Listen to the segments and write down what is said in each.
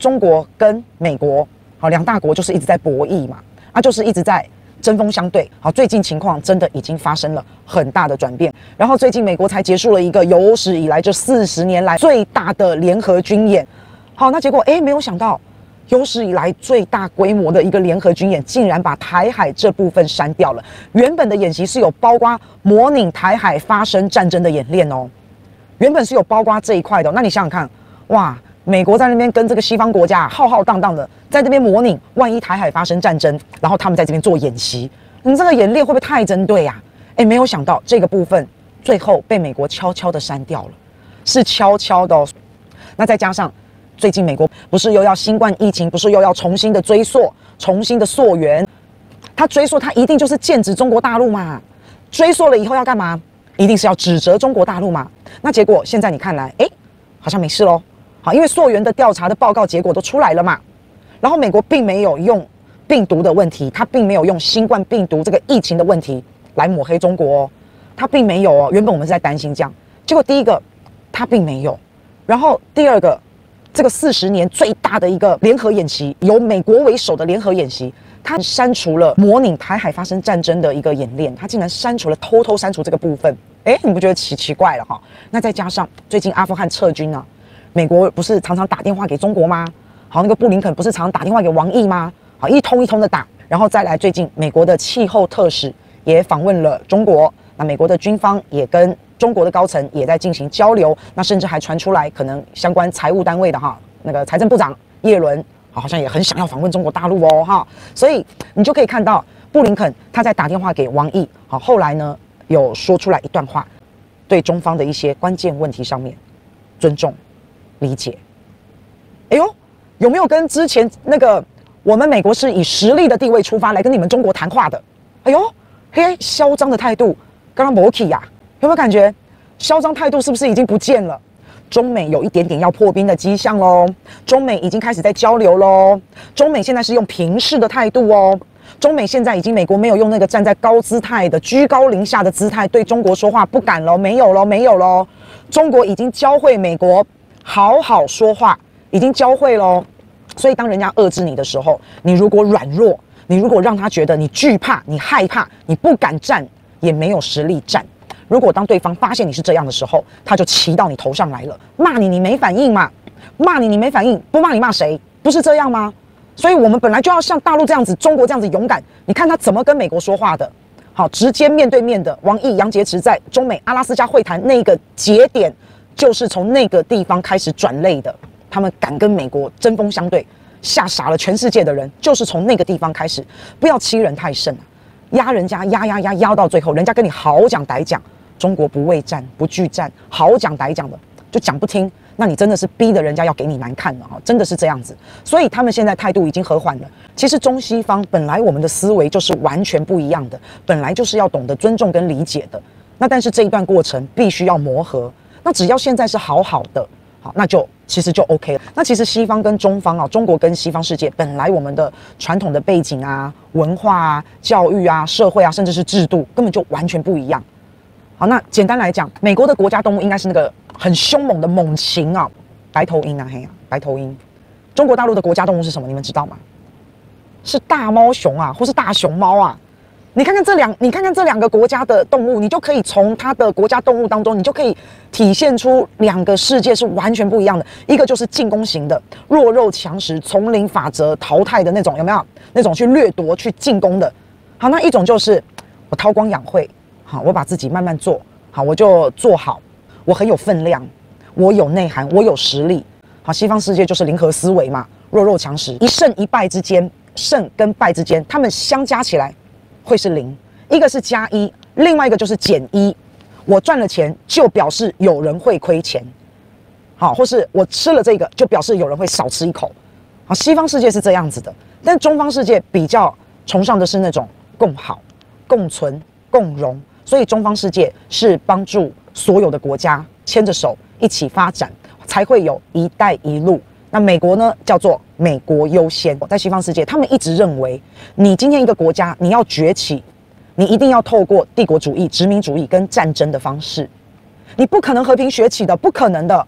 中国跟美国好两大国就是一直在博弈嘛，啊，就是一直在针锋相对。好，最近情况真的已经发生了很大的转变。然后最近美国才结束了一个有史以来这四十年来最大的联合军演。好，那结果诶，没有想到有史以来最大规模的一个联合军演，竟然把台海这部分删掉了。原本的演习是有包括模拟台海发生战争的演练哦，原本是有包括这一块的。那你想想看，哇！美国在那边跟这个西方国家浩浩荡荡的在这边模拟，万一台海发生战争，然后他们在这边做演习，你这个演练会不会太针对呀？诶，没有想到这个部分最后被美国悄悄的删掉了，是悄悄的哦。那再加上最近美国不是又要新冠疫情，不是又要重新的追溯、重新的溯源？他追溯他一定就是剑指中国大陆嘛？追溯了以后要干嘛？一定是要指责中国大陆嘛？那结果现在你看来，诶，好像没事喽。好，因为溯源的调查的报告结果都出来了嘛，然后美国并没有用病毒的问题，他并没有用新冠病毒这个疫情的问题来抹黑中国哦，他并没有哦。原本我们是在担心这样，结果第一个他并没有，然后第二个这个四十年最大的一个联合演习，由美国为首的联合演习，他删除了模拟台海发生战争的一个演练，他竟然删除了，偷偷删除这个部分，诶，你不觉得奇奇怪了哈？那再加上最近阿富汗撤军呢？美国不是常常打电话给中国吗？好，那个布林肯不是常常打电话给王毅吗？好，一通一通的打，然后再来，最近美国的气候特使也访问了中国，那美国的军方也跟中国的高层也在进行交流，那甚至还传出来，可能相关财务单位的哈，那个财政部长叶伦，好像也很想要访问中国大陆哦，哈，所以你就可以看到布林肯他在打电话给王毅，好，后来呢有说出来一段话，对中方的一些关键问题上面尊重。理解，哎呦，有没有跟之前那个我们美国是以实力的地位出发来跟你们中国谈话的？哎呦，嘿，嚣张的态度，刚刚摩 k 呀，有没有感觉嚣张态度是不是已经不见了？中美有一点点要破冰的迹象喽，中美已经开始在交流喽，中美现在是用平视的态度哦，中美现在已经美国没有用那个站在高姿态的居高临下的姿态对中国说话，不敢喽，没有喽，没有喽，中国已经教会美国。好好说话，已经教会喽。所以当人家遏制你的时候，你如果软弱，你如果让他觉得你惧怕、你害怕、你不敢战，也没有实力战。如果当对方发现你是这样的时候，他就骑到你头上来了，骂你，你没反应嘛？骂你，你没反应，不骂你骂谁？不是这样吗？所以我们本来就要像大陆这样子，中国这样子勇敢。你看他怎么跟美国说话的？好，直接面对面的。王毅、杨洁篪在中美阿拉斯加会谈那个节点。就是从那个地方开始转类的，他们敢跟美国针锋相对，吓傻了全世界的人。就是从那个地方开始，不要欺人太甚啊，压人家压压压压到最后，人家跟你好讲歹讲，中国不畏战不惧战，好讲歹讲的就讲不听，那你真的是逼得人家要给你难看了哈，真的是这样子。所以他们现在态度已经和缓了。其实中西方本来我们的思维就是完全不一样的，本来就是要懂得尊重跟理解的。那但是这一段过程必须要磨合。那只要现在是好好的，好，那就其实就 OK 了。那其实西方跟中方啊，中国跟西方世界本来我们的传统的背景啊、文化啊、教育啊、社会啊，甚至是制度，根本就完全不一样。好，那简单来讲，美国的国家动物应该是那个很凶猛的猛禽啊，白头鹰啊，嘿呀、啊，白头鹰。中国大陆的国家动物是什么？你们知道吗？是大猫熊啊，或是大熊猫啊？你看看这两，你看看这两个国家的动物，你就可以从它的国家动物当中，你就可以体现出两个世界是完全不一样的。一个就是进攻型的，弱肉强食、丛林法则淘汰的那种，有没有？那种去掠夺、去进攻的。好，那一种就是我韬光养晦，好，我把自己慢慢做好，我就做好，我很有分量，我有内涵，我有实力。好，西方世界就是零和思维嘛，弱肉强食，一胜一败之间，胜跟败之间，他们相加起来。会是零，一个是加一，另外一个就是减一。我赚了钱，就表示有人会亏钱，好，或是我吃了这个，就表示有人会少吃一口。好，西方世界是这样子的，但中方世界比较崇尚的是那种共好、共存、共荣，所以中方世界是帮助所有的国家牵着手一起发展，才会有一带一路。那美国呢，叫做美国优先。在西方世界，他们一直认为，你今天一个国家你要崛起，你一定要透过帝国主义、殖民主义跟战争的方式，你不可能和平崛起的，不可能的。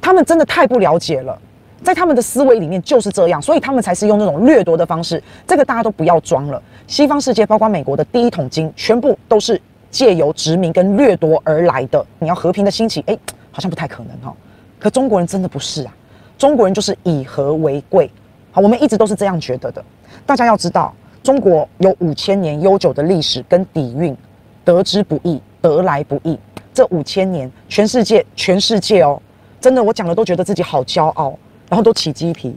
他们真的太不了解了。在他们的思维里面就是这样，所以他们才是用那种掠夺的方式。这个大家都不要装了，西方世界包括美国的第一桶金，全部都是借由殖民跟掠夺而来的。你要和平的兴起，哎，好像不太可能哈。可中国人真的不是啊，中国人就是以和为贵。好，我们一直都是这样觉得的。大家要知道，中国有五千年悠久的历史跟底蕴，得之不易，得来不易。这五千年，全世界，全世界哦，真的，我讲了都觉得自己好骄傲，然后都起鸡皮。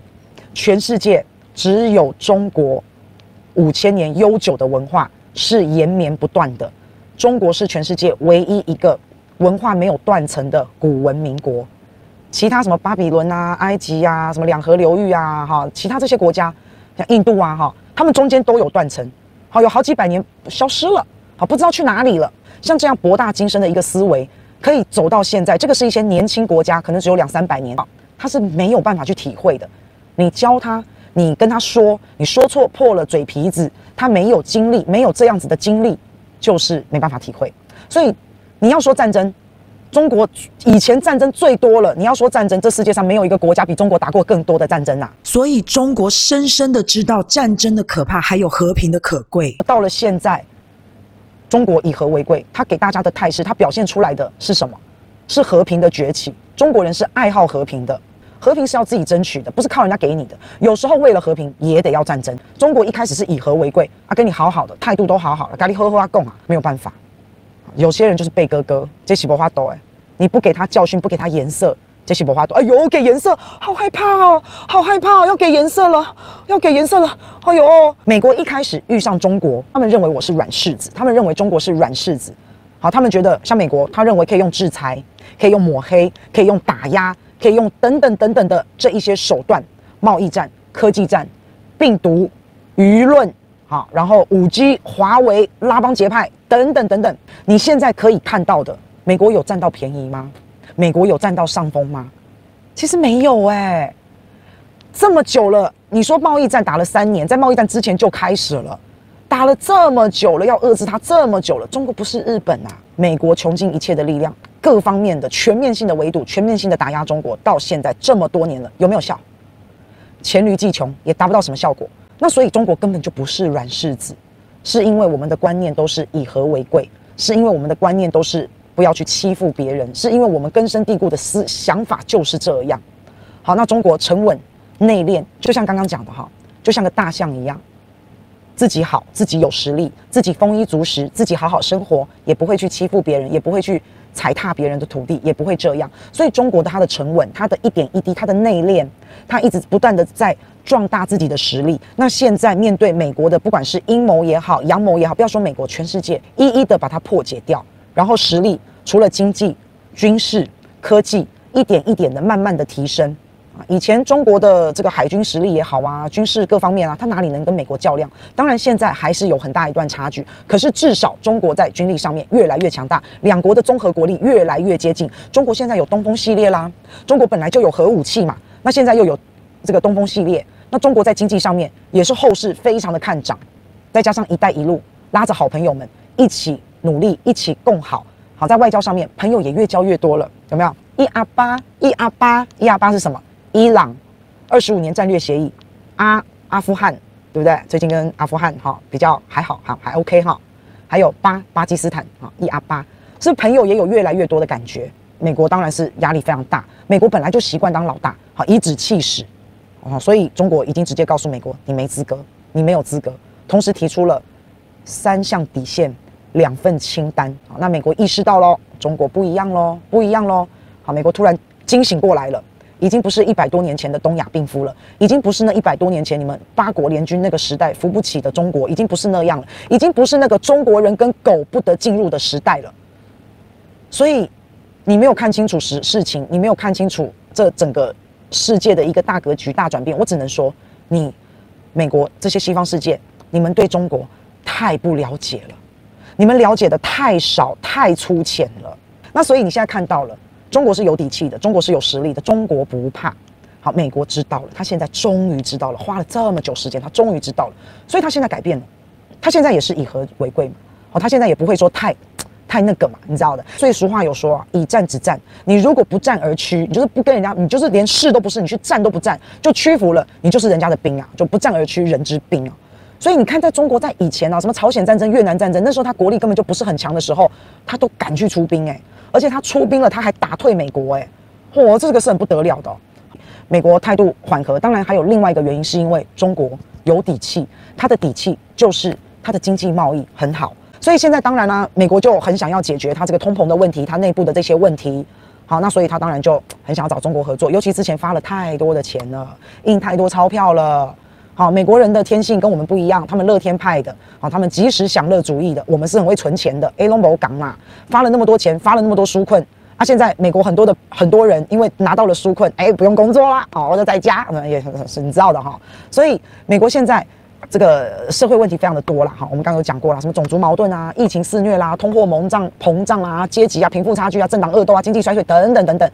全世界只有中国五千年悠久的文化是延绵不断的。中国是全世界唯一一个文化没有断层的古文明国。其他什么巴比伦啊、埃及啊、什么两河流域啊，哈，其他这些国家，像印度啊，哈，他们中间都有断层，好，有好几百年消失了，好，不知道去哪里了。像这样博大精深的一个思维，可以走到现在，这个是一些年轻国家，可能只有两三百年，他是没有办法去体会的。你教他，你跟他说，你说错破了嘴皮子，他没有经历，没有这样子的经历，就是没办法体会。所以你要说战争。中国以前战争最多了，你要说战争，这世界上没有一个国家比中国打过更多的战争啊！所以中国深深的知道战争的可怕，还有和平的可贵。到了现在，中国以和为贵，他给大家的态势，他表现出来的是什么？是和平的崛起。中国人是爱好和平的，和平是要自己争取的，不是靠人家给你的。有时候为了和平也得要战争。中国一开始是以和为贵啊，跟你好好的态度都好好了，咖喱呵呵啊共啊，没有办法。有些人就是贝哥哥，这是不花多哎，你不给他教训，不给他颜色，这是不花多。哎呦，给颜色，好害怕哦，好害怕哦，要给颜色了，要给颜色了。哎呦，美国一开始遇上中国，他们认为我是软柿子，他们认为中国是软柿子。好，他们觉得像美国，他认为可以用制裁，可以用抹黑，可以用打压，可以用等等等等的这一些手段，贸易战、科技战、病毒、舆论。好，然后五 G、华为、拉帮结派等等等等，你现在可以看到的，美国有占到便宜吗？美国有占到上风吗？其实没有哎、这么久了，你说贸易战打了三年，在贸易战之前就开始了，打了这么久了，要遏制它这么久了，中国不是日本啊，美国穷尽一切的力量，各方面的全面性的围堵，全面性的打压中国，到现在这么多年了，有没有效？黔驴技穷，也达不到什么效果。那所以中国根本就不是软柿子，是因为我们的观念都是以和为贵，是因为我们的观念都是不要去欺负别人，是因为我们根深蒂固的思想法就是这样。好，那中国沉稳内敛，就像刚刚讲的哈，就像个大象一样，自己好，自己有实力，自己丰衣足食，自己好好生活，也不会去欺负别人，也不会去踩踏别人的土地，也不会这样。所以中国的它的沉稳，它的一点一滴，它的内敛，它一直不断的在。壮大自己的实力。那现在面对美国的，不管是阴谋也好，阳谋也好，不要说美国，全世界一一的把它破解掉。然后实力除了经济、军事、科技，一点一点的慢慢的提升。啊，以前中国的这个海军实力也好啊，军事各方面啊，它哪里能跟美国较量？当然现在还是有很大一段差距。可是至少中国在军力上面越来越强大，两国的综合国力越来越接近。中国现在有东风系列啦，中国本来就有核武器嘛，那现在又有。这个东风系列，那中国在经济上面也是后市非常的看涨，再加上“一带一路”，拉着好朋友们一起努力，一起共好。好，在外交上面，朋友也越交越多了，有没有？一阿八，一阿八，一阿八是什么？伊朗二十五年战略协议，阿阿富汗，对不对？最近跟阿富汗哈比较还好哈，还 OK 哈。还有巴巴基斯坦啊，一阿八，是朋友也有越来越多的感觉。美国当然是压力非常大，美国本来就习惯当老大，好颐指气使。哦，所以中国已经直接告诉美国，你没资格，你没有资格。同时提出了三项底线、两份清单。好，那美国意识到喽，中国不一样喽，不一样喽。好，美国突然惊醒过来了，已经不是一百多年前的东亚病夫了，已经不是那一百多年前你们八国联军那个时代扶不起的中国，已经不是那样了，已经不是那个中国人跟狗不得进入的时代了。所以你没有看清楚事事情，你没有看清楚这整个。世界的一个大格局、大转变，我只能说，你美国这些西方世界，你们对中国太不了解了，你们了解的太少、太粗浅了。那所以你现在看到了，中国是有底气的，中国是有实力的，中国不怕。好，美国知道了，他现在终于知道了，花了这么久时间，他终于知道了，所以他现在改变了，他现在也是以和为贵嘛。好，他现在也不会说太太那个嘛，你知道的。所以俗话有说啊，以战止战。你如果不战而屈，你就是不跟人家，你就是连试都不是，你去战都不战，就屈服了，你就是人家的兵啊，就不战而屈，人之兵啊。所以你看，在中国在以前啊，什么朝鲜战争、越南战争，那时候他国力根本就不是很强的时候，他都敢去出兵诶、而且他出兵了，他还打退美国诶、嚯，这个是很不得了的、美国态度缓和，当然还有另外一个原因，是因为中国有底气，他的底气就是他的经济贸易很好，所以现在当然呢、美国就很想要解决他这个通膨的问题，他内部的这些问题。好，那所以他当然就很想要找中国合作，尤其之前发了太多的钱了，印太多钞票了。好，美国人的天性跟我们不一样，他们乐天派的，好，他们及时享乐主义的，我们是很会存钱的。A 龙博港嘛，发了那么多钱，发了那么多纾困，啊，现在美国很多的很多人因为拿到了纾困，哎，不用工作啦，好，我就在家，也是你知道的哈。所以美国现在。这个社会问题非常的多了哈，我们刚刚有讲过了，什么种族矛盾啊、疫情肆虐啦、通货膨胀膨胀啊、阶级啊、贫富差距啊、政党恶斗啊、经济衰退等等等等。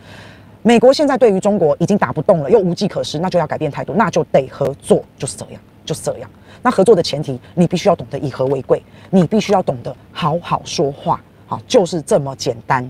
美国现在对于中国已经打不动了，又无计可施，那就要改变态度，那就得合作，就是这样，就是这样。那合作的前提，你必须要懂得以和为贵，你必须要懂得好好说话，好，就是这么简单。